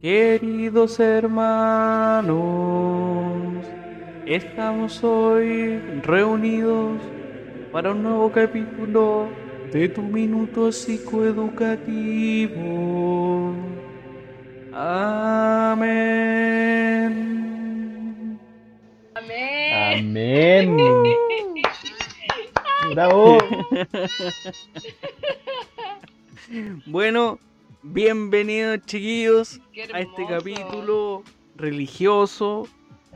Queridos hermanos, estamos hoy reunidos para un nuevo capítulo de tu minuto psicoeducativo. Amén. Amén. Amén. Bravo. Bueno, bienvenidos chiquillos a este capítulo religioso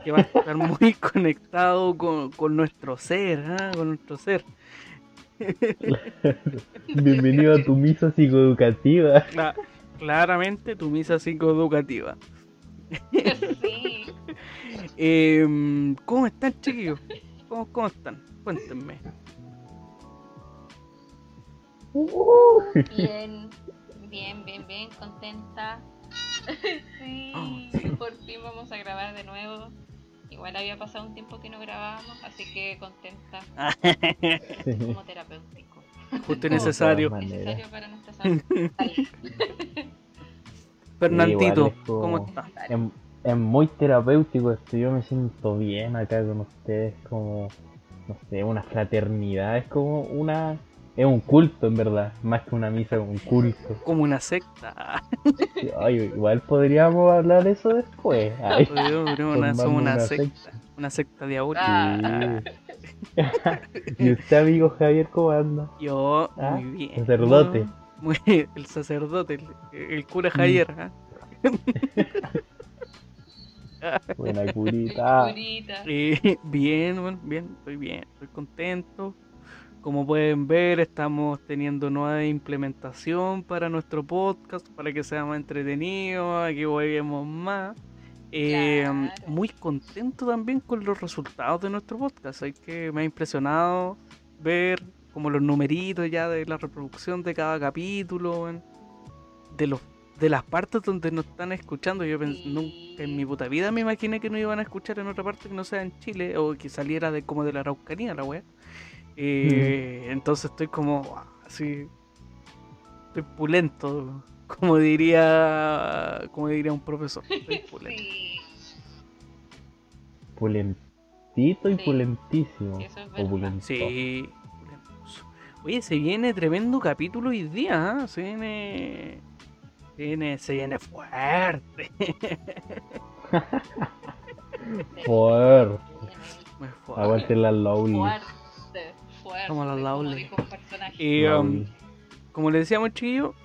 que va a estar muy conectado con, con nuestro ser, ¿ah? con nuestro ser. Bienvenido a tu misa psicoeducativa. Cla- claramente tu misa psicoeducativa. Sí. Em, ¿Cómo están chiquillos? ¿Cómo, cómo están? Cuéntenme. Bien, bien, bien, bien, contenta. Sí, Oh, por fin vamos a grabar de nuevo. Igual había pasado un tiempo que no grabábamos, así que contenta como terapéutico. Justo y necesario. Necesario para nuestra salud. Fernandito, Igual es como- ¿cómo está? Es, es muy terapéutico esto. Yo me siento bien acá con ustedes. Como, no sé, una fraternidad. Es como una. Es un culto en verdad. Más que una misa, un culto. Como una secta. Sí, ay, igual podríamos hablar de eso después. Ay, podríamos una- somos una una secta. secta. Una secta diabólica. Ah. sí. y usted, amigo Javier, ¿cómo anda? Yo, Ah, muy bien. sacerdote. Muy, el sacerdote, el, el cura Javier. ¿ah? Buena curita. Curita. Eh, bien, bueno, bien, estoy bien, estoy contento. Como pueden ver, estamos teniendo nueva implementación para nuestro podcast, para que sea más entretenido, que juguemos más. Eh, Claro. Muy contento también con los resultados de nuestro podcast. Hay que me ha impresionado ver como los numeritos ya de la reproducción de cada capítulo, de los de las partes donde nos están escuchando. Yo Sí. nunca en mi puta vida me imaginé que no iban a escuchar en otra parte que no sea en Chile o que saliera de como de la Araucanía la wea. Eh, Entonces estoy como así, estoy pulento, como diría, como diría un profesor. Estoy pulento. Sí, Pulentito y Sí, pulentísimo. eso es O pulento. Sí. Oye, se viene tremendo capítulo hoy día, ¿ah? Se viene. Se viene, se viene fuerte. Fuerte. Muy fuerte. Aguante la Lowly. Fuerte, fuerte. Como personaje. Y, um, como le decíamos, chiquillos,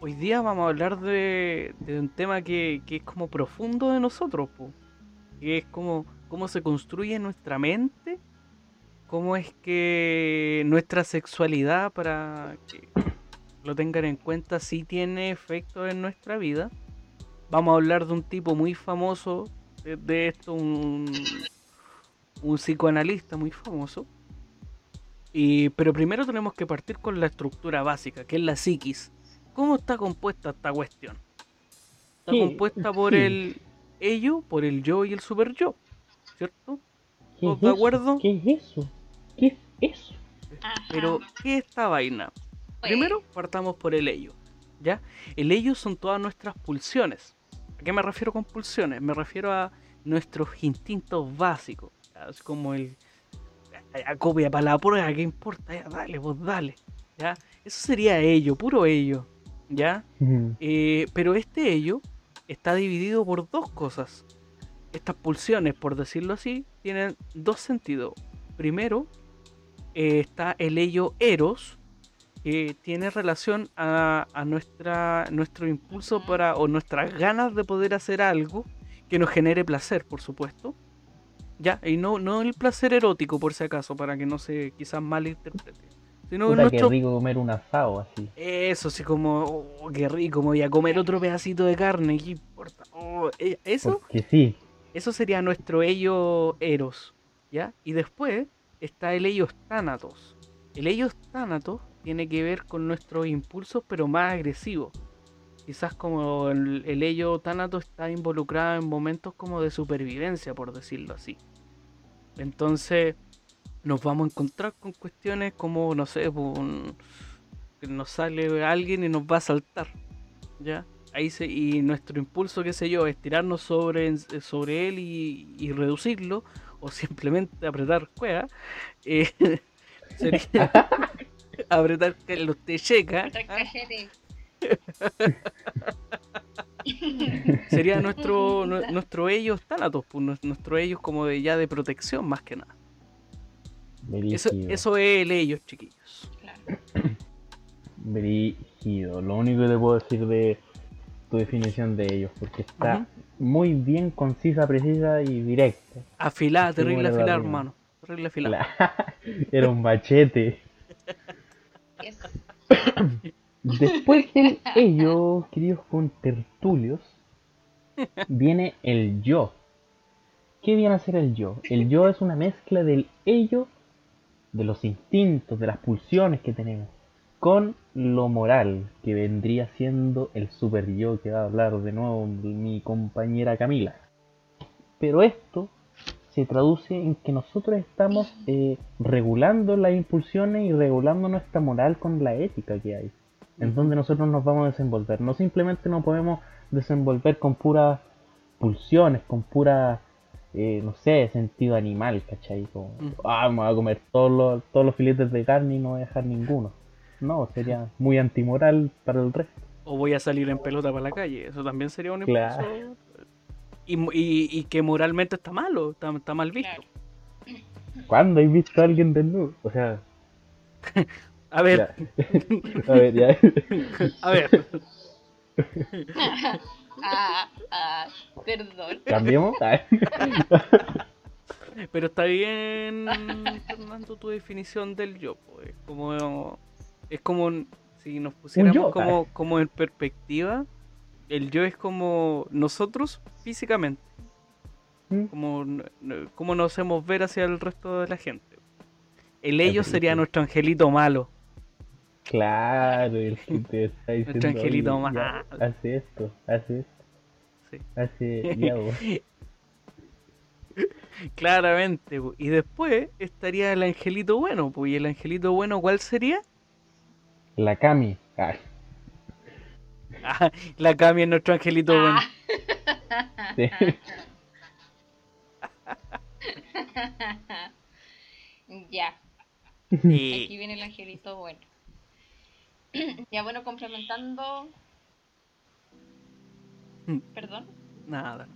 hoy día vamos a hablar de, de un tema que, que es como profundo de nosotros, po. que es como cómo se construye nuestra mente, cómo es que nuestra sexualidad, para que lo tengan en cuenta, sí tiene efectos en nuestra vida. Vamos a hablar de un tipo muy famoso, de, de esto, un, un psicoanalista muy famoso. Y, pero primero tenemos que partir con la estructura básica, que es la psiquis. ¿Cómo está compuesta esta cuestión? Está Sí, compuesta por sí. el ello, por el yo y el super yo, ¿cierto? ¿Qué ¿todos es de eso? acuerdo? ¿Qué es eso? ¿Qué es eso? Pero, ¿qué es esta vaina? Primero partamos por el ello, ¿ya? El ello son todas nuestras pulsiones. ¿A qué me refiero con pulsiones? Me refiero a nuestros instintos básicos, ¿ya? es como el a copia para la prueba, ¿qué importa? Ya, dale, pues dale, ¿ya? Eso sería ello, puro ello, ¿ya? Eh, pero este ello está dividido por dos cosas. Estas pulsiones, por decirlo así, tienen dos sentidos. Primero, eh, está el ello eros, que tiene relación a, a nuestra, nuestro impulso para, o nuestras ganas de poder hacer algo que nos genere placer, por supuesto. Ya, y no, no el placer erótico, por si acaso, para que no se quizás malinterprete. Sino Puta, nuestro qué rico comer un asado así. eso sí, como, oh, qué rico, me voy a comer otro pedacito de carne, ¿qué importa? Oh, eh, eso, Porque sí. eso sería nuestro ello eros, ¿ya? Y después está el ello tánatos. El ello tánatos tiene que ver con nuestros impulsos, pero más agresivos. Quizás como el, el ello tánatos está involucrado en momentos como de supervivencia, por decirlo así. Entonces, nos vamos a encontrar con cuestiones como, no sé, pues, un- que nos sale alguien y nos va a saltar, ¿ya? ahí se, y nuestro impulso, qué sé yo, es tirarnos sobre, sobre él y, reducirlo, o simplemente apretar cueva, eh, sería apretar los checa Sería nuestro nuestro ellos tánatos, pues, nuestro ellos como de ya de protección más que nada. Eso, eso, es el ellos, chiquillos. Brígido. Lo único que te puedo decir de tu definición de ellos, porque está muy bien concisa, precisa y directa. Afilada, terrible afilada, hermano. Terrible afilada. Era un machete. Después de ello, queridos contertulios, viene el yo. ¿Qué viene a ser el yo? El yo es una mezcla del ello, de los instintos, de las pulsiones que tenemos, con lo moral, que vendría siendo el super yo que va a hablar de nuevo mi compañera Camila. Pero esto se traduce en que nosotros estamos eh, regulando las impulsiones y regulando nuestra moral con la ética que hay en donde nosotros nos vamos a desenvolver. No simplemente nos podemos desenvolver con puras pulsiones, con pura, eh, no sé, sentido animal, ¿cachai? Como, ah, me voy a comer todos los, todos los filetes de carne y no voy a dejar ninguno. No, sería muy antimoral para el resto. O voy a salir en pelota para la calle, eso también sería un impulso. Y, y, que moralmente está malo, está, mal visto. ¿Cuándo has visto a alguien desnudo? O sea, A ver. A ver, ya. A ver. ah, ah, perdón. ¿Cambiemos? Pero está bien, Fernando, tu definición del yo. Pues. Como, es como si nos pusiéramos como, como en perspectiva. El yo es como nosotros físicamente. ¿Mm? Como, como nos hacemos ver hacia el resto de la gente. El ello sería nuestro angelito malo. Claro, el que te está diciendo. Nuestro angelito malo. Hace esto, hace esto. Sí. Hace Claramente, y después estaría el angelito bueno, pues, y el angelito bueno, ¿cuál sería? La Cami. Ah. la Cami es nuestro angelito bueno. Sí. ya. Aquí viene el angelito bueno. ya bueno, complementando. Mm. ¿Perdón? Nada.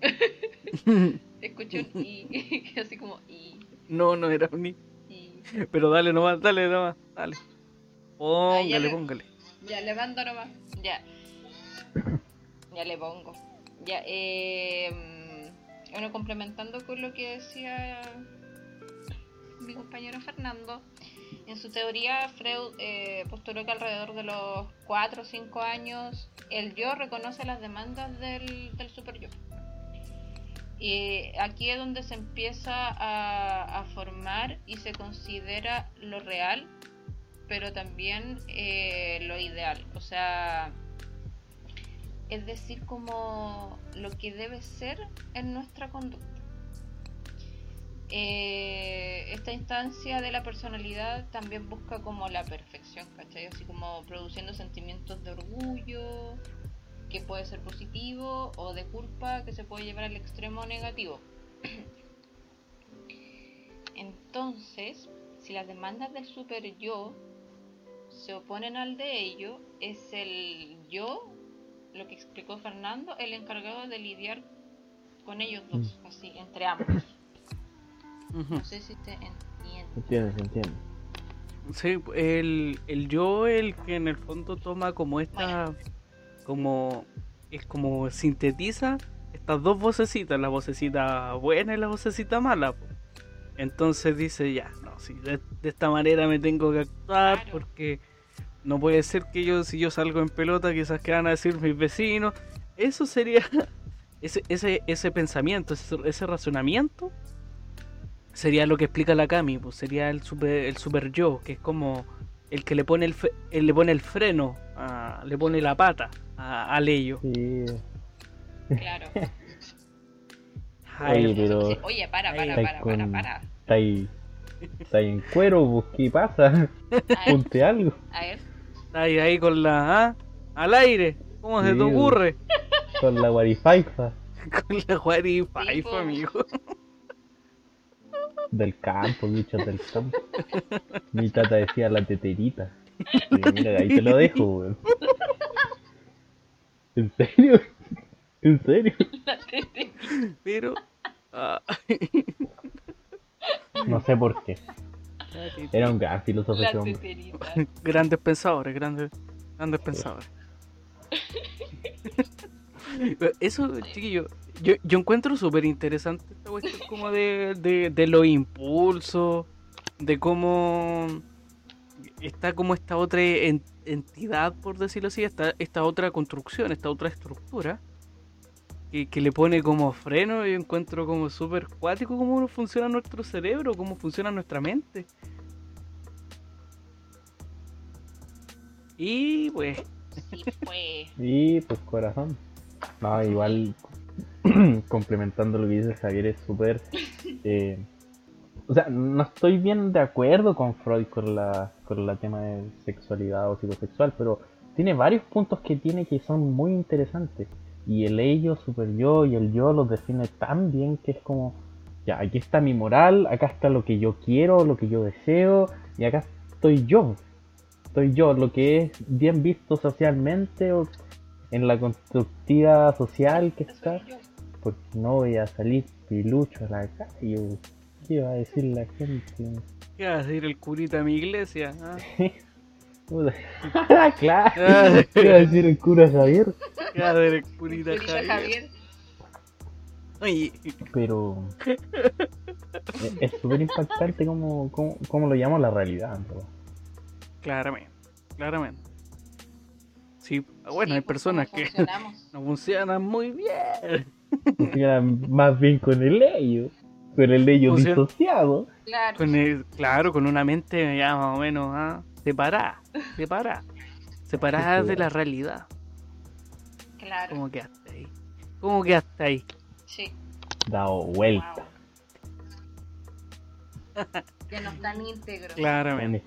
Escucho un i, así como i. No, no era un i. Pero dale nomás, dale nomás, dale. Póngale, póngale. Ya, levanto nomás. Ya. Ya le pongo. Ya, eh. Bueno, complementando con lo que decía mi compañero Fernando, en su teoría, Freud eh, postuló que alrededor de los 4 o 5 años el yo reconoce las demandas del, del super. Y aquí es donde se empieza a, formar y se considera lo real, pero también eh, lo ideal. O sea, es decir, como lo que debe ser en nuestra conducta. Eh, esta instancia de la personalidad también busca como la perfección, ¿cachai? Así como produciendo sentimientos de orgullo, que puede ser positivo, o de culpa, que se puede llevar al extremo negativo. Entonces, si las demandas del super yo se oponen al de ello, es el yo, lo que explicó Fernando, el encargado de lidiar con ellos dos, mm. así, entre ambos. No sé si te entiende. Entiende, se entiende. Sí, el, el yo, el que en el fondo toma como esta, como, es como sintetiza estas dos vocecitas, la vocecita buena y la vocecita mala. Entonces dice, ya, no, sí, de, esta manera me tengo que actuar porque no puede ser que yo, si yo salgo en pelota, quizás que van a decir mis vecinos. Eso sería, ese, ese, ese pensamiento, ese, ese razonamiento sería lo que explica la Kami, pues sería el super, el super yo, que es como el que le pone el, le pone el freno, le pone la pata a, a Leyo. Sí. Claro. Oye, pero... Oye, para, para, para, para, para. Está ahí, está ahí en cuero, pues, ¿qué pasa? Ponte algo. A ver. Está ahí, ahí con la. ¿ah? Al aire. ¿Cómo se te ocurre? Con la guarifaifa Con la po. amigo. Del campo, bichos del campo. Mi tata decía la teterita. Y mira, ahí te lo dejo, weón. ¿En serio? ¿En serio? Pero. ah, No sé por qué. Era un gran filósofo ese hombre. Grandes pensadores, grandes, grandes pensadores. Eso, chiquillo, yo, yo encuentro súper interesante esta cuestión como de, de, de los impulsos, de cómo está como esta otra en- entidad, por decirlo así, esta, esta otra construcción, esta otra estructura, que, que le pone como freno, yo encuentro como súper cuático cómo funciona nuestro cerebro, cómo funciona nuestra mente. Y pues, Sí, pues. Y pues corazón. No, igual complementando lo que dice Javier es súper... eh, o sea, no estoy bien de acuerdo con Freud con la, con la tema de sexualidad o psicosexual, pero tiene varios puntos que tiene que son muy interesantes. Y el ello, super yo y el yo los define tan bien que es como, ya, aquí está mi moral, acá está lo que yo quiero, lo que yo deseo, y acá estoy yo. Estoy yo, lo que es bien visto socialmente o en la constructiva social que está, Soy yo. Porque no voy a salir pilucho a la calle. ¿Qué va a decir la gente? ¿qué va a decir el curita de mi iglesia? ah? Claro, ¿qué va a decir el cura Javier? ¿Qué va a decir el curita Curita Javier? Javier. Oye, Pero es- es súper impactante cómo, cómo, cómo lo llama la realidad. verdad. claramente, claramente. Sí, bueno, Sí, hay pues, personas ¿cómo que no funcionan muy bien. Más bien con el ello, con el ello disociado. Claro. Con el- claro, con una mente ya más o menos ah, separada, separada, separada de la realidad. Claro. ¿Cómo quedaste ahí? ¿Cómo quedaste ahí? Sí. Dado vuelta. Wow. Ya no están íntegros. Claramente.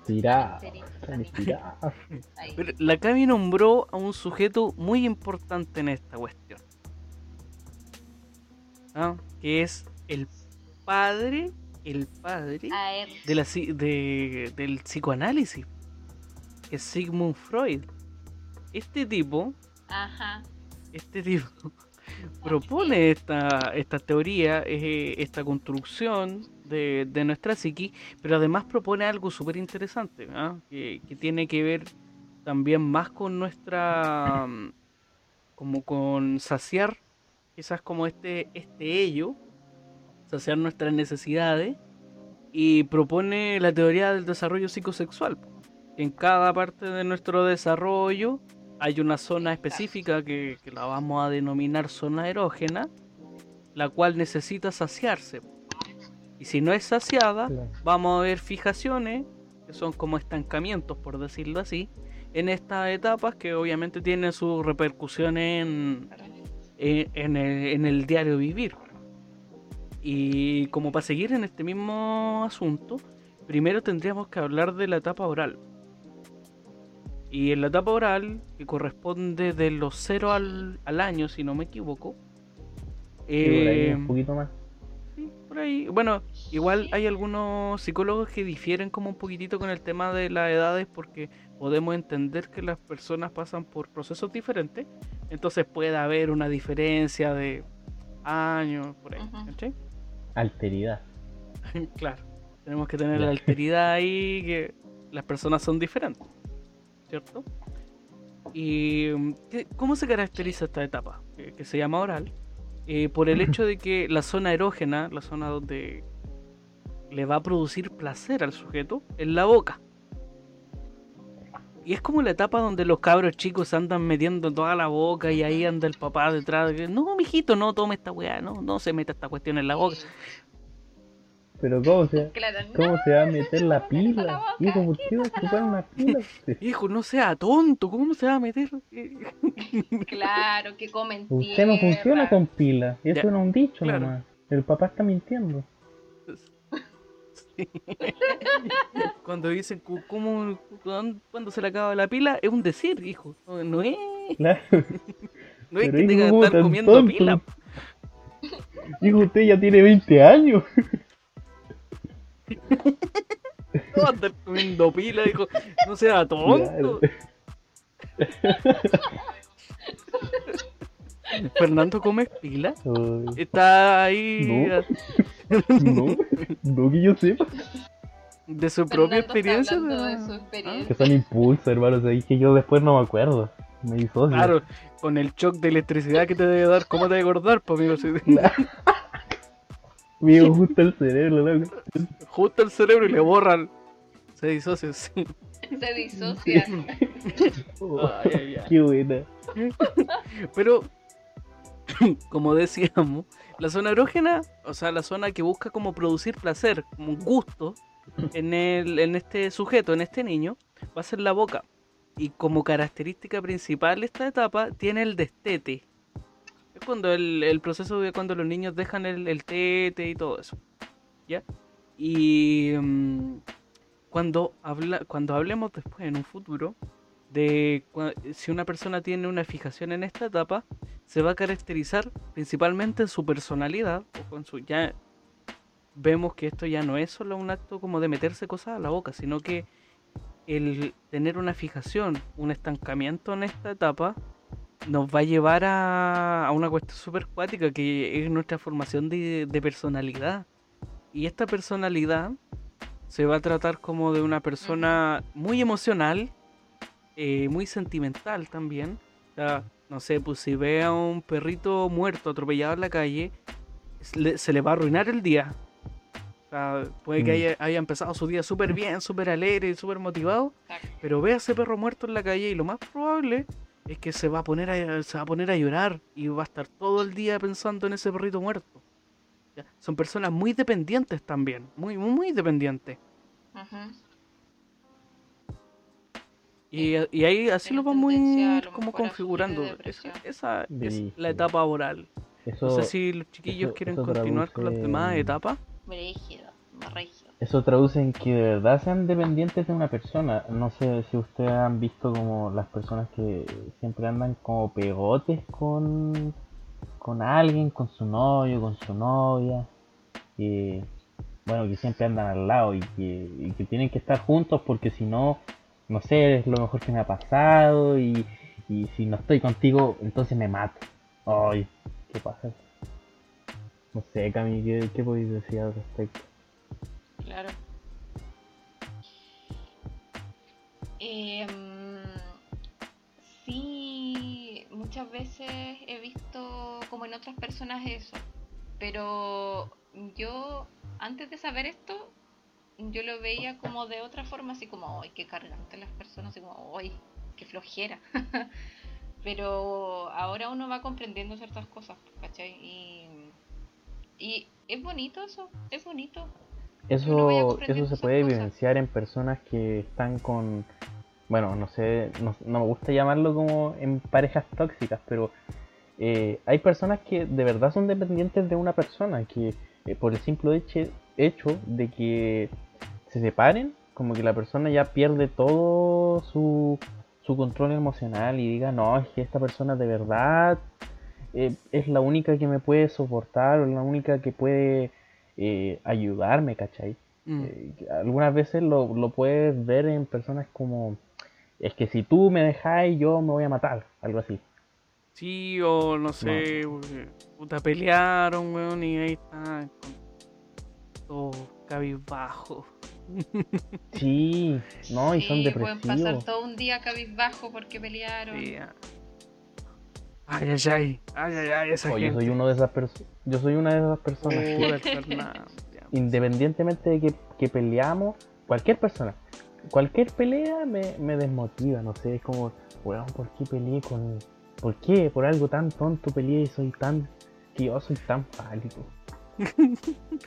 están estirado. Ahí. Pero la Cami nombró a un sujeto muy importante en esta cuestión. ¿Ah? Que es el padre, el padre de la, de- del psicoanálisis, que es Sigmund Freud. Este tipo, Ajá. este tipo propone esta, esta teoría, eh, esta construcción de, de nuestra psiqui, pero además propone algo súper interesante, ¿ah? que, que tiene que ver también más con nuestra, mm, como con saciar, quizás como este, este ello, saciar nuestras necesidades, y propone la teoría del desarrollo psicosexual. En cada parte de nuestro desarrollo hay una zona específica que, que la vamos a denominar zona erógena, la cual necesita saciarse. Y si no es saciada, vamos a ver fijaciones, que son como estancamientos, por decirlo así, en estas etapas que obviamente tienen su repercusión en, en, en el, en el diario vivir. Y como para seguir en este mismo asunto, primero tendríamos que hablar de la etapa oral. Y en la etapa oral, que corresponde de los 0 al, al año, si no me equivoco, ahí eh, un poquito más. Sí, por ahí. Bueno, igual hay algunos psicólogos que difieren como un poquitito con el tema de las edades porque podemos entender que las personas pasan por procesos diferentes. Entonces puede haber una diferencia de años, por ahí. Alteridad. claro. Tenemos que tener la alteridad ahí, que las personas son diferentes. ¿Cierto? ¿Y cómo se caracteriza esta etapa? Que, que se llama oral. Eh, por el hecho de que la zona erógena, la zona donde le va a producir placer al sujeto, es la boca. Y es como la etapa donde los cabros chicos andan metiendo toda la boca y ahí anda el papá detrás. de que, no, mijito, no tome esta weá, no, no se meta esta cuestión en la boca. Pero ¿cómo se, Claro, cómo no, se va a meter la pila? boca. Hijo, ¿por qué va a ocupar una pila? usted? Hijo, no sea tonto, ¿cómo se va a meter? Claro, que comen Usted no funciona con pila. Eso Ya, no es un dicho claro. nomás. El papá está mintiendo. Cuando dicen cómo, cuando se le acaba la pila, es un decir, hijo. No no es, Claro. no es Pero que tenga que ¿cómo estar comiendo tonto? pila. Hijo, usted ya tiene 20 años. No va a estar comiendo pila, hijo. No sea tonto. Claro. Fernando come pila. Ay, Está ahí No. No, no que yo sepa. de su propia Fernando experiencia. de- de su experiencia. Que son impulsos, hermano. O sea, es que yo después no me acuerdo. Me disocio. Claro, con el shock de electricidad que te debe dar, ¿cómo te debe acordar, pues, amigo? Me gusta el cerebro, loco. Justo el cerebro y le borran. Se disocia, sí. Se disocia. Oh, Ay, ay, ay. Qué buena. Pero, como decíamos, la zona erógena, o sea, la zona que busca como producir placer, como un gusto en, el, en este sujeto, en este niño, va a ser la boca. Y como característica principal de esta etapa, tiene el destete. Es cuando el, proceso de cuando los niños dejan el, tete y todo eso. ¿Ya? Y mm, cuando, habla, cuando hablemos después en un futuro de si una persona tiene una fijación en esta etapa, se va a caracterizar principalmente en su personalidad ya vemos que esto ya no es solo un acto como de meterse cosas a la boca, sino que el tener una fijación, un estancamiento en esta etapa nos va a llevar a, a una cuestión súper cuática que es nuestra formación de, de personalidad. Y esta personalidad se va a tratar como de una persona muy emocional, eh, muy sentimental también. O sea, no sé, pues si ve a un perrito muerto atropellado en la calle, se le, se le va a arruinar el día. O sea, puede que Mm. haya, haya empezado su día súper bien, súper alegre, súper motivado, pero ve a ese perro muerto en la calle y lo más probable es que se va a poner a, se va a, poner a llorar y va a estar todo el día pensando en ese perrito muerto. ¿Ya? Son personas muy dependientes también, muy, muy, muy dependientes. Ujú. Y, y ahí así lo vamos lo como configurando. Esa, es la etapa oral. Eso, No sé si los chiquillos eso- quieren eso continuar con las demás etapas. Brígido, rígido. Eso traduce en que de verdad sean dependientes de una persona. No sé si ustedes han visto como las personas que siempre andan como pegotes con, con alguien, con su novio, con su novia. Que, bueno, que siempre andan al lado y que, tienen que estar juntos porque si no, no sé, es lo mejor que me ha pasado y, y si no estoy contigo, entonces me mato. Ay, ¿qué pasa? No sé, Cami, ¿qué, qué podéis decir al respecto? Claro. Em, sí, muchas veces he visto como en otras personas eso, pero yo antes de saber esto, yo lo veía como de otra forma, así como, ¡ay, qué cargante las personas! Así como, ¡ay, qué flojera! pero ahora uno va comprendiendo ciertas cosas, ¿cachai? Y, y es bonito eso, es bonito. Eso, eso se puede evidenciar en personas que están con, bueno, no sé, no, no me gusta llamarlo como en parejas tóxicas, pero eh, hay personas que de verdad son dependientes de una persona, que eh, por el simple hecho, hecho de que se separen, como que la persona ya pierde todo su, su control emocional y diga, no, es que esta persona de verdad eh, es la única que me puede soportar o la única que puede eh, ayudarme, ¿cachai? Mm. Eh, algunas veces lo, lo puedes ver en personas como, es que si tú me dejáis yo me voy a matar, algo así. Sí, o no sé, eh, puta, pelearon, weón, y ahí están con todo cabizbajo. Sí, no, y son Sí, pueden pasar depresivos. todo un día cabizbajo porque pelearon. Sí, ah. Ay, ay, ay, ay, ay, ay, esa O yo gente. soy uno de esas yo soy una de esas personas que independientemente de que, que peleamos, cualquier persona, cualquier pelea me, me desmotiva, no sé, es como, weón, ¿por qué peleé con, por qué? Por algo tan tonto peleé y soy tan, que yo soy tan pálido.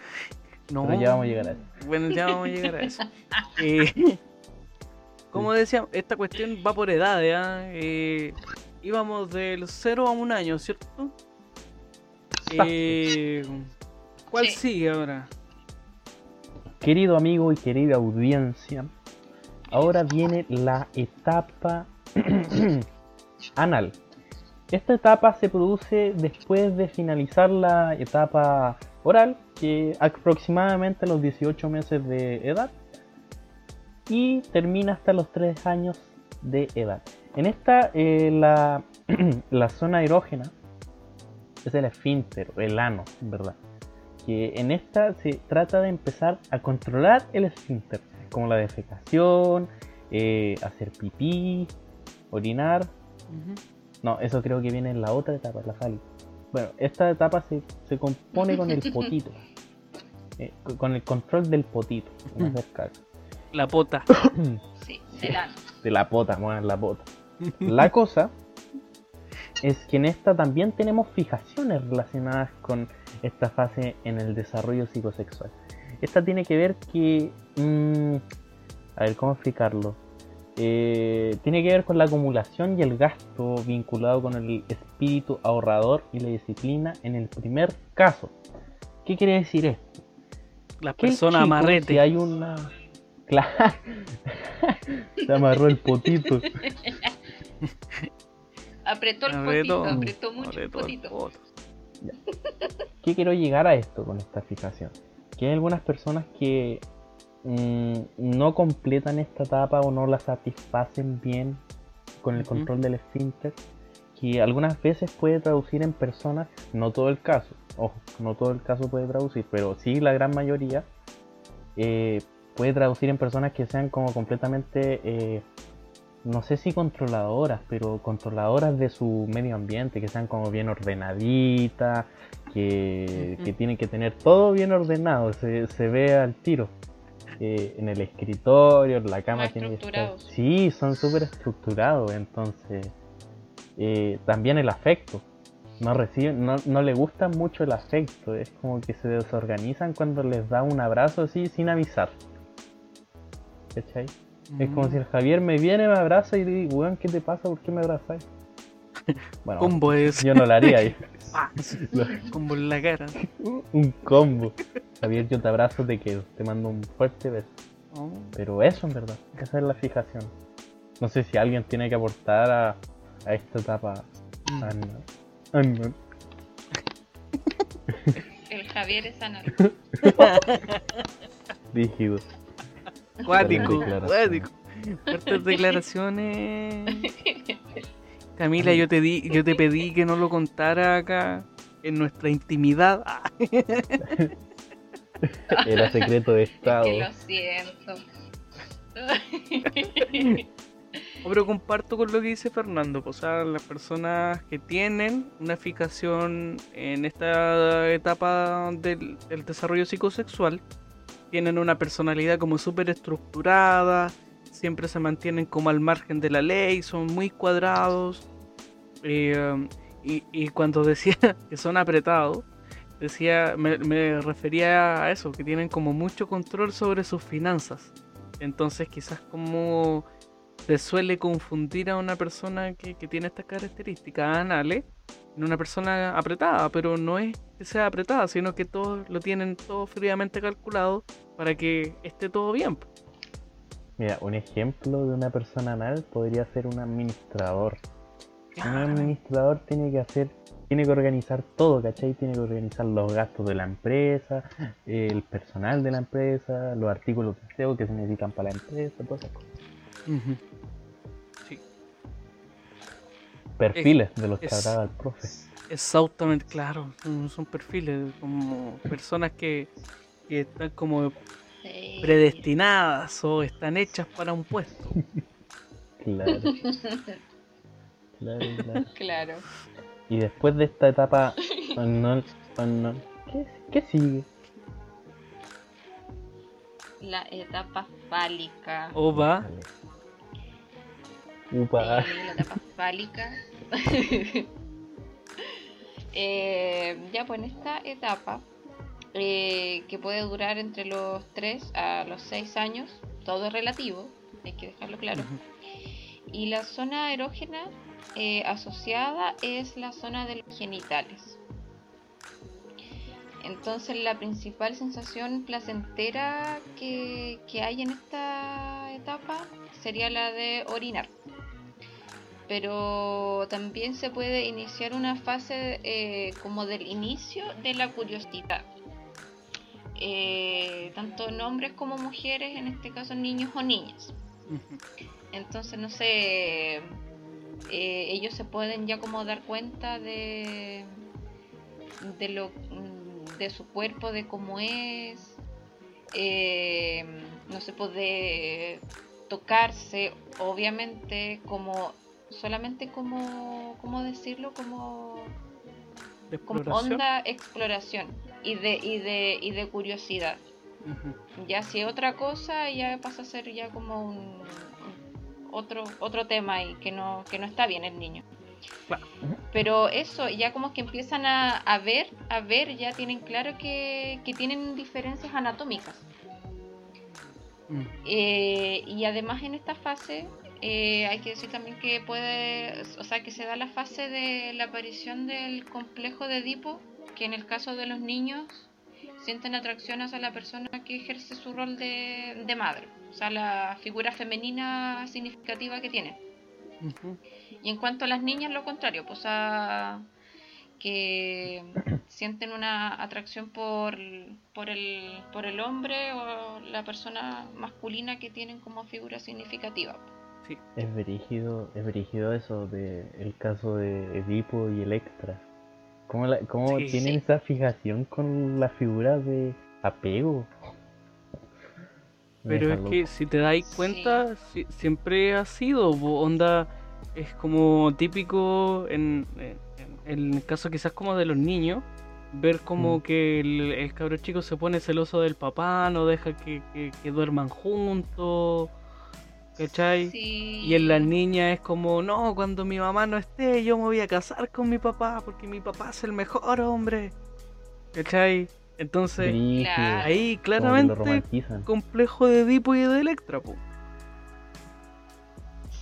No. Pero ya vamos a llegar a eso. Bueno, ya vamos a llegar a eso. Eh, como decía, esta cuestión va por edades. ¿ah? Eh, íbamos del 0 a un año, ¿cierto? Eh, ¿Cuál Sí. sigue ahora? querido amigo y querida audiencia, ahora viene la etapa anal. Esta etapa se produce después de finalizar la etapa oral, que aproximadamente a los 18 meses de edad, y termina hasta los 3 años de edad. En esta, eh, la, la zona erógena es el esfínter, el ano, ¿verdad? Que en esta se trata de empezar a controlar el esfínter, como la defecación, eh, hacer pipí, orinar. No, eso creo que viene en la otra etapa, la fálica. Bueno, esta etapa se, se compone con el potito. Eh, con el control del potito. La pota. Sí, del ano. De la pota, muevan la pota. La cosa es que en esta también tenemos fijaciones relacionadas con esta fase en el desarrollo psicosexual. Esta tiene que ver que... mm, a ver, ¿cómo explicarlo? Eh, tiene que ver con la acumulación y el gasto vinculado con el espíritu ahorrador y la disciplina en el primer caso. ¿Qué quiere decir esto? Las personas amarrete. Si hay una. Claro. Se amarró el potito. Apretó el Apretó, potito, apretó mucho el apretó el potito. ¿Qué quiero llegar a esto con esta fijación? Que hay algunas personas que mm, no completan esta etapa o no la satisfacen bien con el control del esfínter. Que algunas veces puede traducir en personas, no todo el caso, ojo, no todo el caso puede traducir, pero sí la gran mayoría eh, puede traducir en personas que sean como completamente, eh, no sé si controladoras, pero controladoras de su medio ambiente, que sean como bien ordenaditas, que, que tienen que tener todo bien ordenado, se, se ve al tiro. Eh, en el escritorio, en la cama Más tiene que estar. Sí, son súper estructurados, entonces. eh, también el afecto. No reciben, no, no le gusta mucho el afecto, es como que se desorganizan cuando les da un abrazo así sin avisar. ¿Cachai? Es como Mm. si el Javier me viene, me abraza y digo, weón, ¿qué te pasa? ¿Por qué me abrazas? Bueno, Combo es. yo no lo haría. yo- Ah, combo en la cara. un combo. Javier, yo te abrazo, te quedo. Te mando un fuerte beso. Oh. Pero eso en verdad, esa es la fijación. No sé si alguien tiene que aportar a, a esta etapa. Mm. Ah, no. Ah, no. El Javier es anal. Rígido. Cuático, cuático. Fuertes declaraciones. Camila, yo te di, yo te pedí que no lo contara acá en nuestra intimidad. Era secreto de Es estado. que lo siento. Pero comparto con lo que dice Fernando, pues, o sea, las personas que tienen una fijación en esta etapa del, del desarrollo psicosexual tienen una personalidad como súper estructurada, siempre se mantienen como al margen de la ley, son muy cuadrados. eh, y, y cuando decía que son apretados, decía, me, refería a eso, que tienen como mucho control sobre sus finanzas. Entonces quizás como se suele confundir a una persona que, que tiene estas características anales una persona apretada, pero no es que sea apretada, sino que todos lo tienen todo fríamente calculado para que esté todo bien. Mira, un ejemplo de una persona anal podría ser un administrador. Un administrador tiene que hacer, tiene que organizar todo, ¿cachai? Tiene que organizar los gastos de la empresa, el personal de la empresa, los artículos de SEO que se necesitan para la empresa, todas esas cosas. Sí, Perfiles de los que es- hablaba el profe. exactamente, claro. Son, perfiles como personas que, que están como Sí. predestinadas o están hechas para un puesto. Claro. Claro, claro. Claro. Y después de esta etapa unknown, unknown, ¿qué, ¿qué sigue? La etapa fálica. O va, Dale. Upa. Sí, la etapa fálica. Eh, ya, pues en esta etapa, eh, que puede durar entre los 3 a los 6 años, todo es relativo, hay que dejarlo claro. Y la zona erógena eh, asociada es la zona de los genitales. Entonces la principal sensación placentera que, que hay en esta etapa sería la de orinar. Pero también se puede iniciar una fase eh, como del inicio de la curiosidad. Eh, tanto en hombres como mujeres, en este caso niños o niñas. Entonces, no sé, eh, ellos se pueden ya como dar cuenta de, de lo mm, de su cuerpo, de cómo es, no se puede tocarse, obviamente, como solamente como, ¿cómo decirlo? Como, De como onda exploración y de, y de, y de curiosidad. Ya si otra cosa ya pasa a ser ya como un, un- otro otro tema y que no que no está bien el niño. Claro. Pero eso ya como que empiezan a, a ver a ver ya tienen claro que, que tienen diferencias anatómicas Mm. Eh, y además en esta fase eh, hay que decir también que puede o sea que se da la fase de la aparición del complejo de Edipo que en el caso de los niños sienten atracción hacia la persona que ejerce su rol de, de madre, o sea, la figura femenina significativa que tiene. Ujú. Y en cuanto a las niñas, lo contrario, pues a que sienten una atracción por, por, el, por el hombre o la persona masculina que tienen como figura significativa. Sí. Es brígido, es brígido eso de el caso de Edipo y Electra. ¿Cómo, la- cómo Sí. tienen Sí. esa fijación con la figura de apego? Pero es que si te dais cuenta, si- siempre ha sido, onda, es como típico en, en- en el caso quizás como de los niños, ver como Mm. que el, el cabro chico se pone celoso del papá, no deja que, que- que duerman juntos, ¿cachai? Sí. Y en las niñas es como, no, cuando mi mamá no esté, yo me voy a casar con mi papá, porque mi papá es el mejor hombre, ¿cachai? Entonces, Claro. ahí claramente complejo de Edipo y de Electra, po.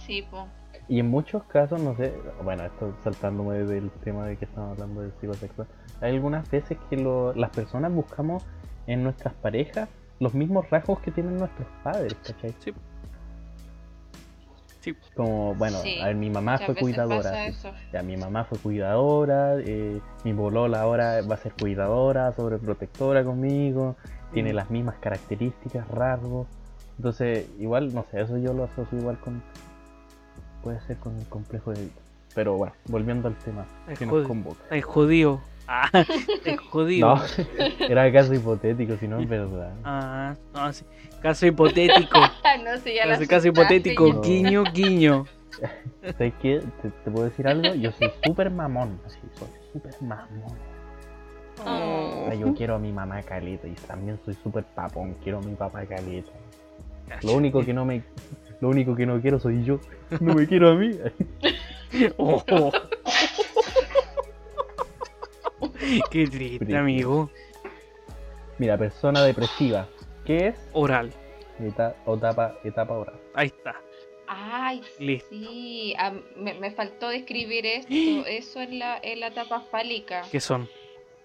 Sí, po. Y en muchos casos, no sé, bueno, esto saltándome del tema de que estamos hablando del psicosexual, hay algunas veces que lo- las personas buscamos en nuestras parejas los mismos rasgos que tienen nuestros padres, ¿cachai? Sí. Sí. Como, bueno, Sí, a ver, mi mamá Muchas fue cuidadora. sí. Ya, mi mamá fue cuidadora, eh, mi bolola ahora va a ser cuidadora, sobreprotectora conmigo, tiene Mm. las mismas características, rasgos. Entonces, igual, no sé, eso yo lo asocio igual con. Puede ser con el complejo de. Pero bueno, volviendo al tema que nos convoca. Estáis jodido. Ah, estáis jodido. No, era caso hipotético, si no es verdad. Ah, no, sí. Caso hipotético. No sé, ya la Caso, caso hipotético. No. Guiño, guiño. ¿Sabes qué? ¿Te, te puedo decir algo? Yo soy súper mamón, así, soy súper mamón. Oh. Yo quiero a mi mamá caleta y también soy súper papón, quiero a mi papá caleta. Lo único que no me lo único que no quiero soy yo. No me quiero a mí. Oh. Qué triste, amigo. Mira, persona depresiva. ¿Qué es? Oral. Eta- o etapa, etapa oral. Ahí está. Ay, Listo. sí, ah, me, me faltó describir esto. Eso es la, es la etapa fálica. ¿Qué son?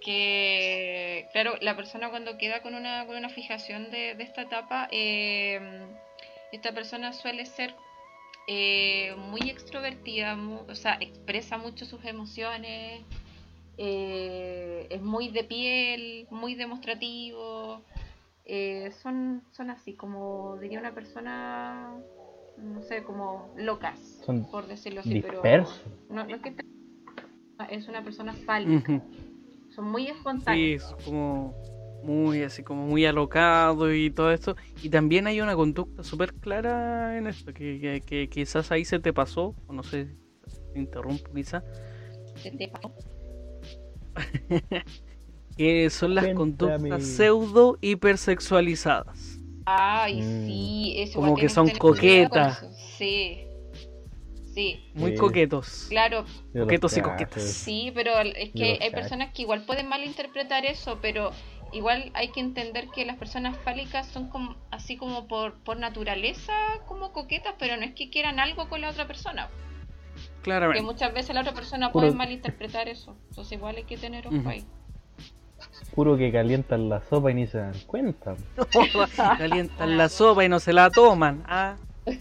Que, claro, la persona cuando queda con una, con una fijación de, de esta etapa, eh, esta persona suele ser eh, muy extrovertida, o sea, expresa mucho sus emociones, eh, es muy de piel, muy demostrativo. eh, son, son así, como diría una persona, no sé, como locas, Son por decirlo así, pero dispersos. no, no es que te- es una persona fálica, son muy Sí, espontáneos. es como muy así, como muy alocado y todo esto. Y también hay una conducta súper clara en esto, que, que- que quizás ahí se te pasó, o no sé, te interrumpo quizás, Se te pasó. que son las conductas pseudo hipersexualizadas. Ay, Mm. sí, eso Como que son coquetas. Sí, sí, Muy Sí. coquetos. claro, Coquetos y coquetas. sí, pero es que hay personas que igual pueden malinterpretar eso, pero igual hay que entender que las personas fálicas son como así como por, por naturaleza como coquetas, pero no es que quieran algo con la otra persona. Que Claramente. muchas veces la otra persona Puro- puede malinterpretar eso. Entonces igual hay que tener ojo Ujú. ahí. Puro que calientan la sopa y ni se dan cuenta. Calientan la sopa y no se la toman. Ah,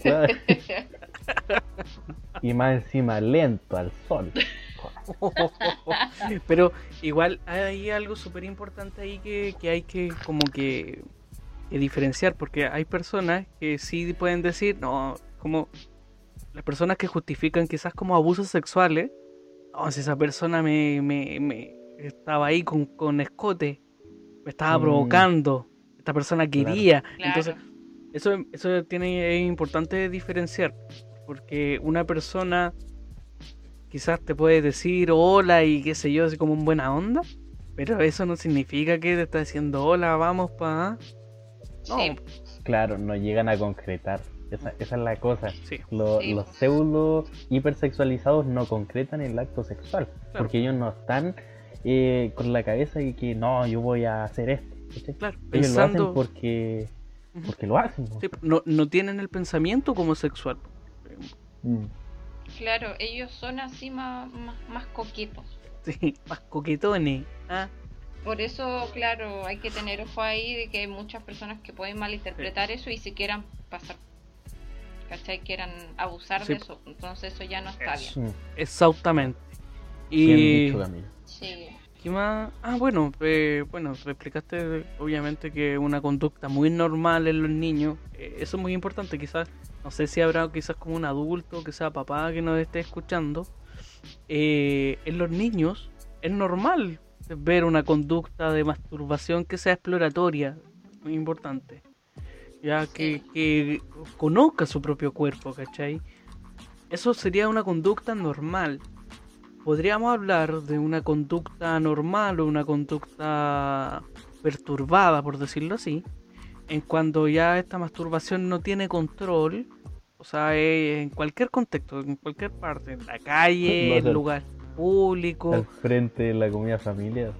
y más encima lento al sol. Pero igual hay algo súper importante ahí que, que hay que como que, que diferenciar, porque hay personas que sí pueden decir, no, como las personas que justifican quizás como abusos sexuales, no, si esa persona me, me, me estaba ahí con, con escote, me estaba Mm. provocando, esta persona quería, Claro. entonces eso, eso tiene es importante diferenciar, porque una persona quizás te puede decir hola y qué sé yo, así como en buena onda, pero eso no significa que te está diciendo hola, vamos pa. No, Sí. Claro, no llegan a concretar. Esa, esa es la cosa. sí, Lo- Sí. Los pseudo hipersexualizados no concretan el acto sexual. Claro. Porque ellos no están eh, con la cabeza de que no, yo voy a hacer esto. Ellos pensando, lo hacen porque, porque lo hacen. ¿no? sí, no, no tienen el pensamiento como sexual. Mm. Claro, ellos son así más, más, más coquetos. Sí, más coquetones. Ah, Por eso, claro, hay que tener ojo ahí de que hay muchas personas que pueden malinterpretar eso y si quieran pasar, ¿cachai? Quieran abusar Sí. de eso. Entonces eso ya no está bien. Mm. exactamente. Bien Y. Sí. ¿qué más? Ah, bueno, eh, bueno, te explicaste obviamente que una conducta muy normal en los niños, eh, eso es muy importante, quizás, no sé si habrá quizás como un adulto, que sea papá que nos esté escuchando, eh, en los niños es normal ver una conducta de masturbación que sea exploratoria, muy importante. Ya que, que conozca su propio cuerpo, ¿cachai? Eso sería una conducta normal. Podríamos hablar de una conducta normal o una conducta perturbada, por decirlo así, en cuando ya esta masturbación no tiene control, o sea, en cualquier contexto, en cualquier parte, en la calle, No en lugar público, Al frente de la comida familiar.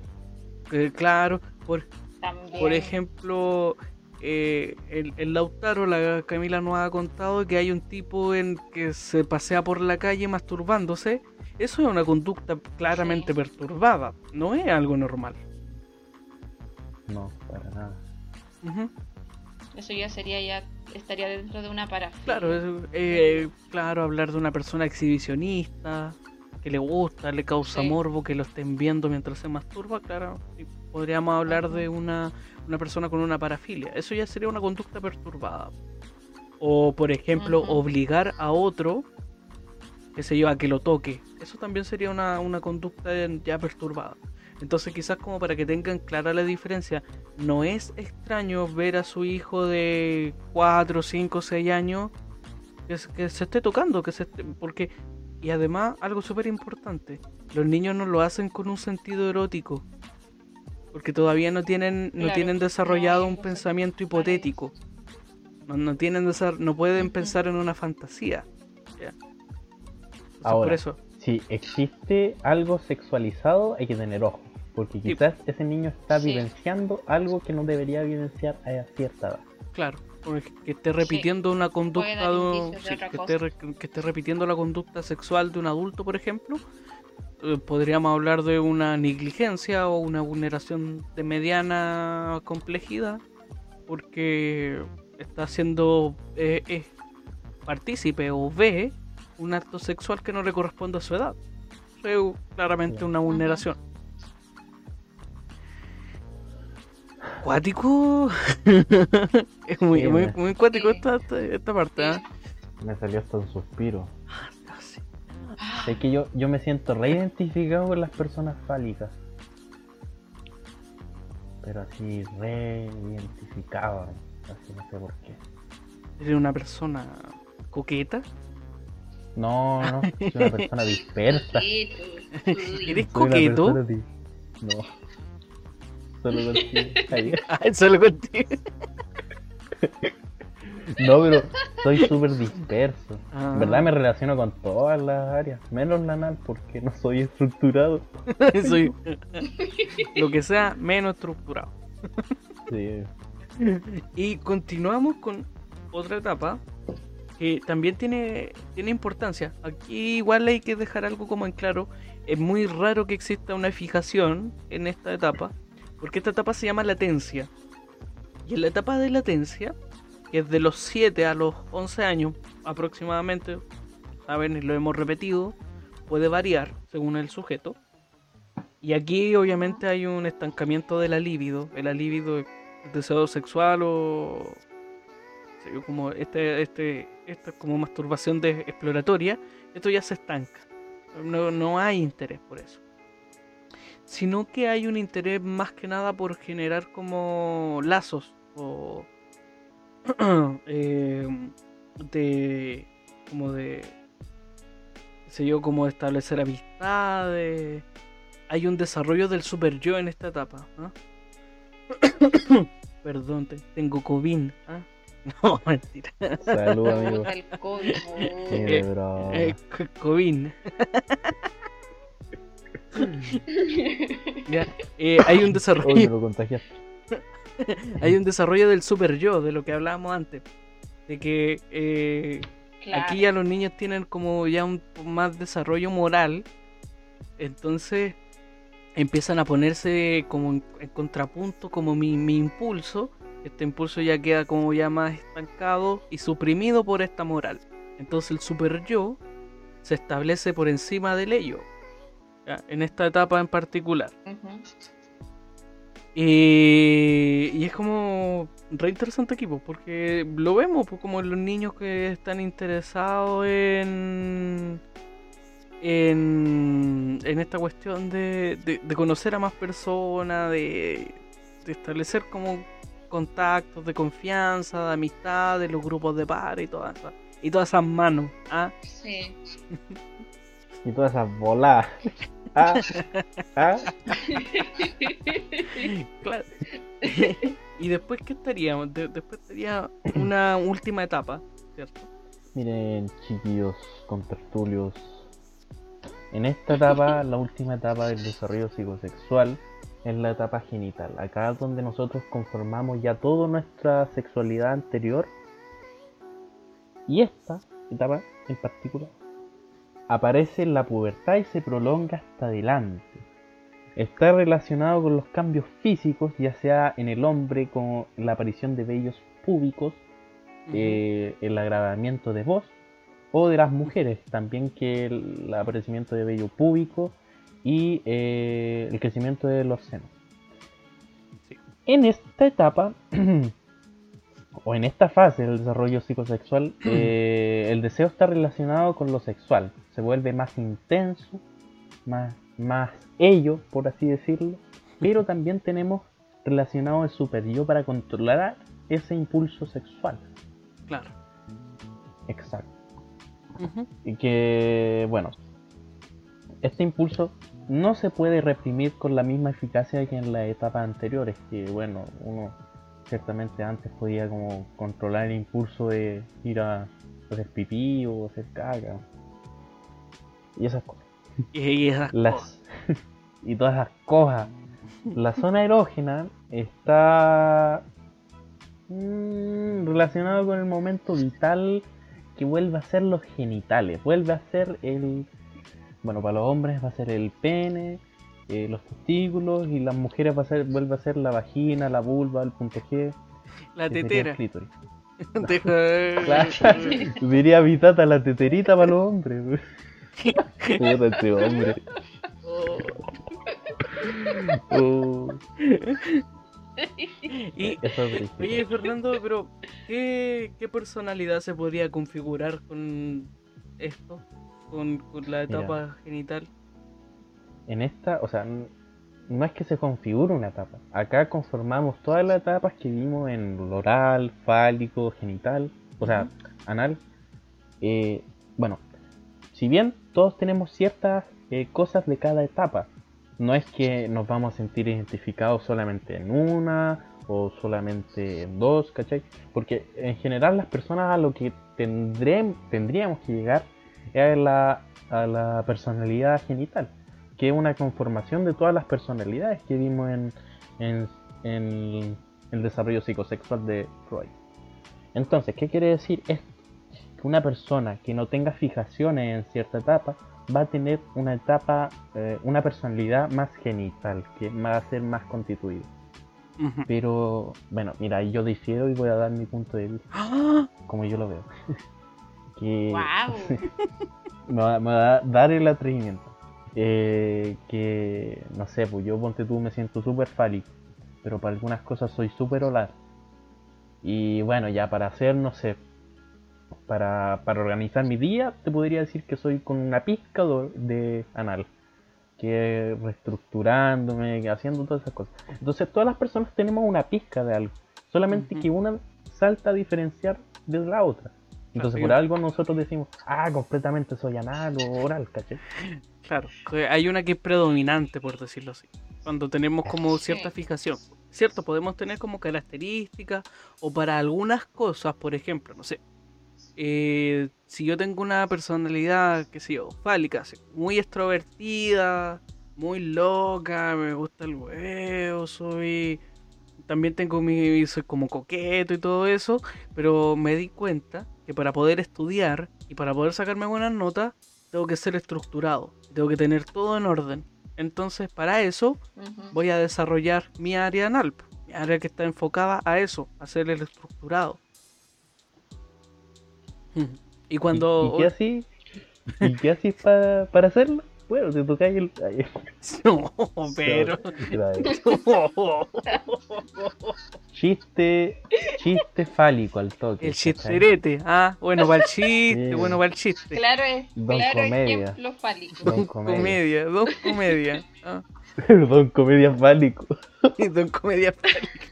eh, claro, por, También. por ejemplo, eh, el, el Lautaro, la Camila nos ha contado que hay un tipo en que se pasea por la calle masturbándose. Eso es una conducta claramente Sí. perturbada, no es algo normal. No, para nada. Eso ya sería ya estaría dentro de una parafilia. Claro, es, eh, claro, hablar de una persona exhibicionista, que le gusta, le causa Sí. morbo, que lo estén viendo mientras se masturba, claro, podríamos hablar de una, una persona con una parafilia. Eso ya sería una conducta perturbada. O, por ejemplo, obligar a otro, que se yo, a que lo toque. Eso también sería una, una conducta ya perturbada. Entonces quizás como para que tengan clara la diferencia, no es extraño ver a su hijo de 4, 5, 6 años que, se- que se esté tocando, que se esté- porque y además algo súper importante, los niños no lo hacen con un sentido erótico, porque todavía no tienen no Claro, tienen desarrollado un pensamiento hipotético, no, no tienen desar- no pueden pensar en una fantasía. Ahora. por eso, Si existe algo sexualizado, hay que tener ojo. Porque quizás ese niño está Sí. vivenciando algo que no debería vivenciar a cierta edad. Claro, que esté repitiendo una conducta de de que, esté, re- que esté repitiendo la conducta sexual de un adulto, por ejemplo, eh, podríamos hablar de una negligencia o una vulneración de mediana complejidad, porque está siendo eh, eh, partícipe o ve un acto sexual que no le corresponde a su edad. Es claramente una vulneración. Cuático. es muy, muy, muy cuático esta, esta, parte. ¿ah? Me salió hasta un suspiro. Ah, Es que yo, yo me siento reidentificado con las personas fálicas. Pero así, reidentificado. Así no sé por qué. ¿Eres una persona coqueta? No, no, soy una persona dispersa. ¿Eres Soy una coqueto? di- No. Solo contigo. Ay, solo contigo. No, pero soy súper disperso. Ah. En verdad me relaciono con todas las áreas, menos la anal porque no soy estructurado. Soy lo que sea menos estructurado. Sí. Y continuamos con otra etapa que también tiene, tiene importancia. Aquí igual hay que dejar algo como en claro. Es muy raro que exista una fijación en esta etapa Porque esta etapa se llama latencia. Y en la etapa de latencia, que es de los 7 a los 11 años aproximadamente, saben, lo hemos repetido, puede variar según el sujeto. Y aquí obviamente hay un estancamiento de la libido. El libido, el deseo sexual o como este, este, esta como masturbación de exploratoria, esto ya se estanca. No, no hay interés por eso. Sino que hay un interés más que nada por generar como lazos o eh, de como de sé yo como establecer amistades hay un desarrollo del super yo en esta etapa ¿ah? perdón tengo COVID ¿ah? No, mentira. Salud, amigo. Eh, eh, COVID. ya, eh, hay un desarrollo. hay un desarrollo del super yo, de lo que hablábamos antes. De que eh, aquí ya los niños tienen como ya un más desarrollo moral. Entonces empiezan a ponerse como en, contrapunto, como mi, mi impulso este impulso ya queda como ya más estancado y suprimido por esta moral. Entonces el super yo se establece por encima del ello, en esta etapa en particular. Y, es como re interesante equipo, porque lo vemos pues, como los niños que están interesados en, en, en esta cuestión de, de, conocer a más personas, de, de establecer como contactos de confianza, de amistad, de los grupos de par y todas esas, y todas esas manos. ¿ah? Sí. y todas esas bolas. ¿Ah? ¿Ah? claro. y después, ¿qué estaríamos? después estaría una última etapa, ¿cierto? Miren, chiquillos, con tertulios. En esta etapa, la última etapa del desarrollo psicosexual, en la etapa genital. Acá es donde nosotros conformamos ya toda nuestra sexualidad anterior. Y esta etapa en particular aparece en la pubertad y se prolonga hasta adelante. Está relacionado con los cambios físicos, ya sea en el hombre con la aparición de vellos púbicos, eh, el agravamiento de voz, o de las mujeres también que el aparecimiento de vello púbico y eh, el crecimiento de los senos. En esta etapa, o en esta fase del desarrollo psicosexual, eh, el deseo está relacionado con lo sexual. Se vuelve más intenso, más, más ello, por así decirlo. Pero también tenemos relacionado el superior para controlar ese impulso sexual. Claro. Exacto. Y que, bueno, este impulso no se puede reprimir con la misma eficacia que en las etapas anteriores, que bueno, uno ciertamente antes podía como controlar el impulso de ir a hacer pipí o hacer caga. Y esas cosas. Y esas Las, y todas esas cosas. La zona erógena está mm, relacionada con el momento vital que vuelve a ser los genitales, vuelve a ser el bueno, para los hombres va a ser el pene, eh, los testículos y las mujeres va a ser, vuelve a ser la vagina, la vulva, el punto G. La tetera. Diría Vitata la teterita para los hombres. Puta este hombre. Oh. Oh. Y, oye Fernando, pero ¿qué, ¿qué personalidad se podría configurar con esto? con, la etapa genital? En esta, o sea, no es que se configure una etapa. Acá conformamos todas las etapas que vimos en oral, fálico, genital, o sea, anal. Eh, bueno, si bien todos tenemos ciertas eh, cosas de cada etapa, no es que nos vamos a sentir identificados solamente en una o solamente en dos, ¿cachai? Porque en general las personas a lo que tendríamos que llegar es la, a la personalidad genital, que es una conformación de todas las personalidades que vimos en, en, el desarrollo psicosexual de Freud. Entonces, ¿qué quiere decir esto? Que una persona que no tenga fijaciones en cierta etapa va a tener una etapa, eh, una personalidad más genital, que va a ser más constituido. Ujú. Pero, bueno, mira, yo difiero y voy a dar mi punto de vista, ¡Ah! como yo lo veo. me va, me va a dar el atrevimiento. Eh, que, no sé, pues yo ponte tú me siento súper fálico, pero para algunas cosas soy súper olar. Y bueno, ya para hacer, no sé, para, para organizar mi día, te podría decir que soy con una pizca de, anal. Que reestructurándome, haciendo todas esas cosas. Entonces todas las personas tenemos una pizca de algo. Solamente que una salta a diferenciar de la otra. Entonces Claro, por algo nosotros decimos, ah, completamente soy anal o oral, ¿cachai? Claro, que hay una que es predominante, por decirlo así. Cuando tenemos como cierta fijación. Cierto, podemos tener como características o para algunas cosas, por ejemplo, no sé. eh, si yo tengo una personalidad, qué sé yo, fálica, así, muy extrovertida, muy loca, me gusta el huevo, soy... También tengo mi... soy como coqueto y todo eso, pero me di cuenta que para poder estudiar y para poder sacarme buenas notas, tengo que ser estructurado, tengo que tener todo en orden. Entonces, para eso, voy a desarrollar mi área anal, po, mi área que está enfocada a eso, a ser el estructurado. Y cuando... ¿Y, y qué así? ¿Y qué así pa- para hacerlo? Bueno, te tocáis el... ay, No, pero... Grave. Chiste, chiste fálico al toque. El ¿cachai? chisterete. Ah, bueno, para el chiste, bueno, para el chiste. Claro, es, Don claro Comedia. ejemplo fálico. Don Don comedia. comedia, don comedia. Ah, Don comedia fálico. y don comedia fálica.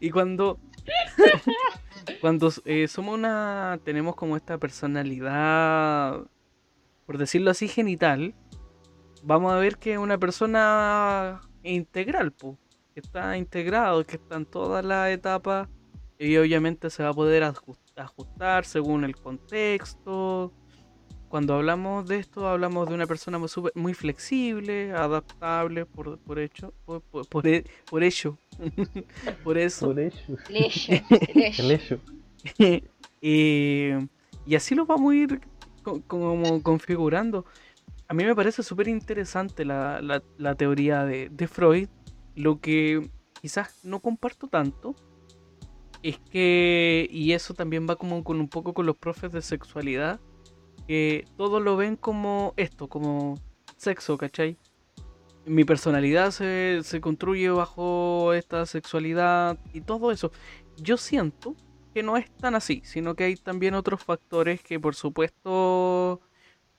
Y cuando cuando eh, somos una tenemos como esta personalidad por decirlo así genital, vamos a ver que es una persona integral, po, que está integrado, que está en todas las etapas y obviamente se va a poder ajus- ajustar según el contexto. Cuando hablamos de esto, hablamos de una persona muy, súper- muy flexible, adaptable, por, por hecho, por, por, por e- por ello, por eso. Por hecho. Eh, y así lo vamos a ir co- como configurando. A mí me parece súper interesante la, la- la teoría de, de Freud. Lo que quizás no comparto tanto es que, y eso también va como con un poco con los profes de sexualidad, que todos lo ven como esto, como sexo, ¿cachai? Mi personalidad se, se construye bajo esta sexualidad y todo eso. Yo siento que no es tan así, sino que hay también otros factores que por supuesto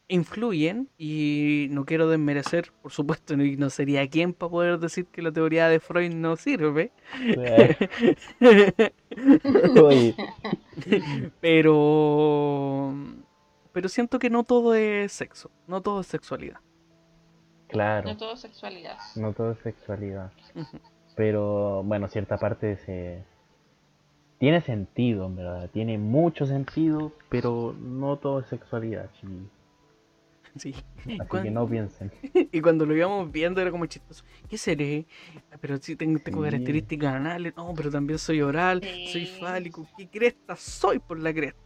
influyen y no quiero desmerecer, por supuesto, y no sería quien para poder decir que la teoría de Freud no sirve, pero pero siento que no todo es sexo, no todo es sexualidad. claro, No todo sexualidad. no todo es sexualidad. Pero bueno, cierta parte se... Tiene sentido, en verdad. Tiene mucho sentido, pero no todo es sexualidad. chiquillos. Sí. Así que no piensen. Y cuando lo íbamos viendo era como chistoso. ¿Qué seré? Ah, Pero sí tengo, tengo Sí. características anales. No, pero también soy oral, soy fálico. ¿Qué cresta soy por la cresta?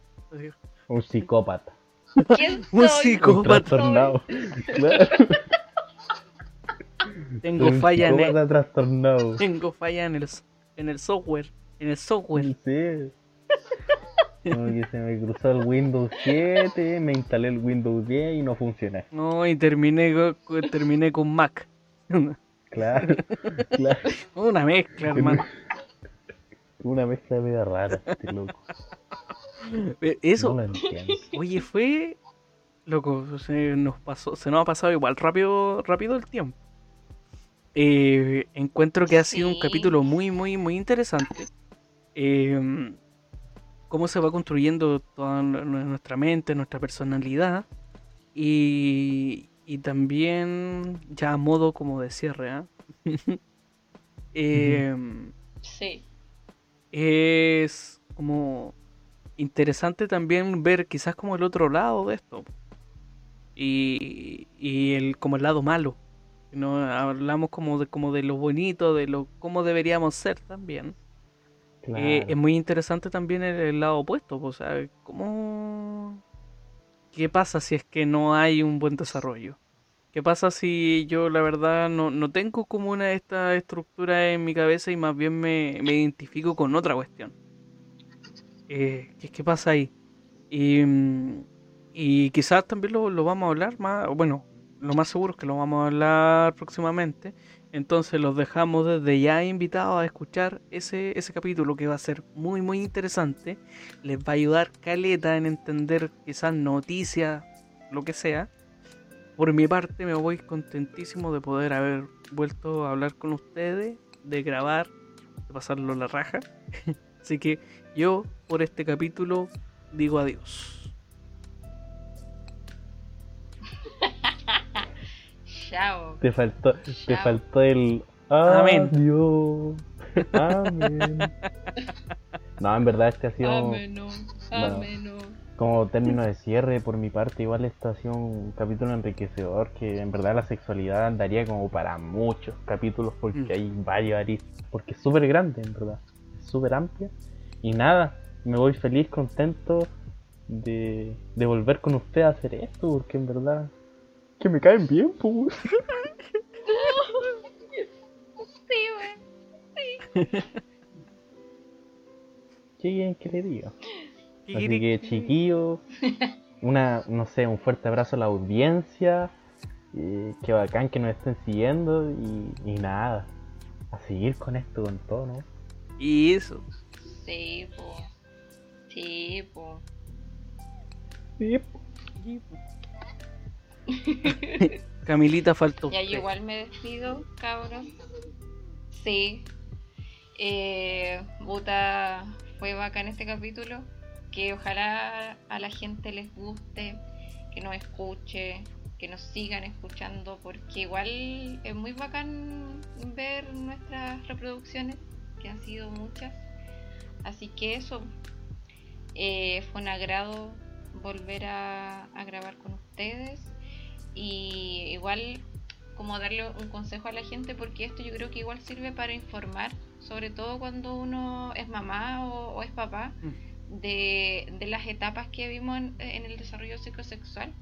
Un psicópata. ¿Quién Un soy? Un Psicópata. Claro. Tengo Un falla en el, psicópata trastornado. tengo falla en el, en el software. En el software. Sí. Como que se me cruzó el Windows 7, me instalé el Windows 10 y no funciona. No, y terminé, go- co- terminé con Mac. Claro, claro. Una mezcla, hermano. Una mezcla media rara, este loco. Eh, Eso, No lo entiendo. oye, fue. Loco, se nos pasó, se nos ha pasado igual rápido, rápido el tiempo. Eh, encuentro que ha sido un capítulo muy, muy, muy interesante. Eh, cómo se va construyendo toda nu- nu- nuestra mente, nuestra personalidad. Y, y también, ya a modo como de cierre. Em, Sí. es como interesante también ver quizás como el otro lado de esto y, y el como el lado malo no hablamos como de como de lo bonito de lo cómo deberíamos ser también Claro. Eh, es muy interesante también el, el lado opuesto pues, o sea cómo ¿qué pasa si es que no hay un buen desarrollo? ¿Qué pasa si yo la verdad no, no tengo como una de estas estructuras en mi cabeza y más bien me, me identifico con otra cuestión? Eh, ¿qué, ¿Qué pasa ahí? Y, mm, y quizás también lo, lo vamos a hablar más, bueno, lo más seguro es que lo vamos a hablar próximamente. Entonces los dejamos desde ya invitados a escuchar ese, ese capítulo que va a ser muy muy interesante. Les va a ayudar caleta en entender quizás noticias, lo que sea. Por mi parte me voy contentísimo de poder haber vuelto a hablar con ustedes, de grabar, de pasarlo la raja. Así que yo por este capítulo digo adiós. Chao. Te faltó, te faltó el. Amén. Adiós. Amén. No, en verdad este ha sido Bueno. ameno. como término de cierre por mi parte. Igual esto ha sido un capítulo enriquecedor que en verdad la sexualidad daría como para muchos capítulos porque Mm. hay varios aristas. Porque es súper grande en verdad. Es súper amplia. Y nada, me voy feliz, contento de, de volver con usted a hacer esto porque en verdad... Que me caen bien, pues. Sí, wey. ¿Qué quieren que le diga? ¿Qué Así que chiquillo, una, no sé, un fuerte abrazo a la audiencia, eh, qué bacán que nos estén siguiendo y, y nada, a seguir con esto con todo, ¿no? Y eso. Sí, po. Sí, po. Sí, Camilita faltó. Ya yo igual me despido, cabros. Sí. Eh, Buta fue bacán este capítulo. Que ojalá a la gente les guste, que nos escuche, que nos sigan escuchando, porque igual es muy bacán ver nuestras reproducciones, que han sido muchas. Así que eso, eh, fue un agrado volver a, a grabar con ustedes y igual como darle un consejo a la gente porque esto yo creo que igual sirve para informar sobre todo cuando uno es mamá o, o es papá Mm. de, de las etapas que vimos en, en el desarrollo psicosexual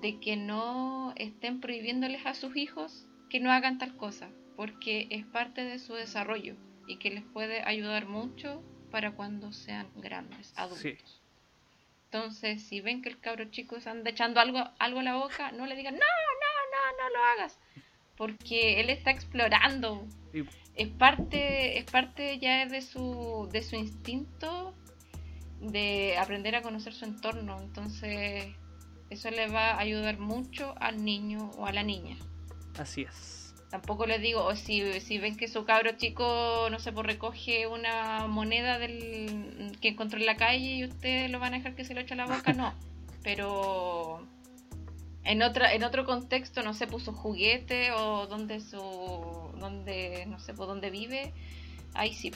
de que no estén prohibiéndoles a sus hijos que no hagan tal cosa porque es parte de su desarrollo y que les puede ayudar mucho para cuando sean grandes adultos Sí. Entonces, si ven que el cabro chico se anda echando algo, algo a la boca, no le digan, no, no, no, no lo hagas. Porque él está explorando. Es parte, es parte ya de su, de su instinto de aprender a conocer su entorno. Entonces, eso le va a ayudar mucho al niño o a la niña. Así es. Tampoco les digo, o si, si ven que su cabro chico, no sé, pues recoge una moneda del que encontró en la calle y ustedes lo van a dejar que se lo eche a la boca, no. Pero en otra, en otro contexto, no sé, puso juguete o donde su, donde, no sé, pues donde vive, ahí sí.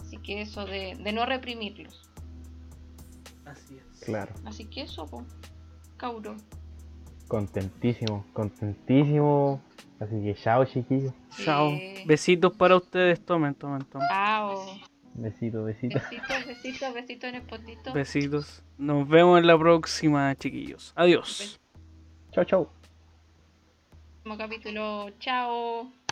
Así que eso de, de no reprimirlos. Así es. claro, Así que eso, pues, cauro. contentísimo, contentísimo. Así que chao, chiquillos. Chao. Besitos para ustedes. Tomen, tomen, tomen. Chao. Besito, besito. Besitos, besitos, besitos en el potito. Besitos. Nos vemos en la próxima, chiquillos. Adiós. Chao, chao. Próximo capítulo. Chao.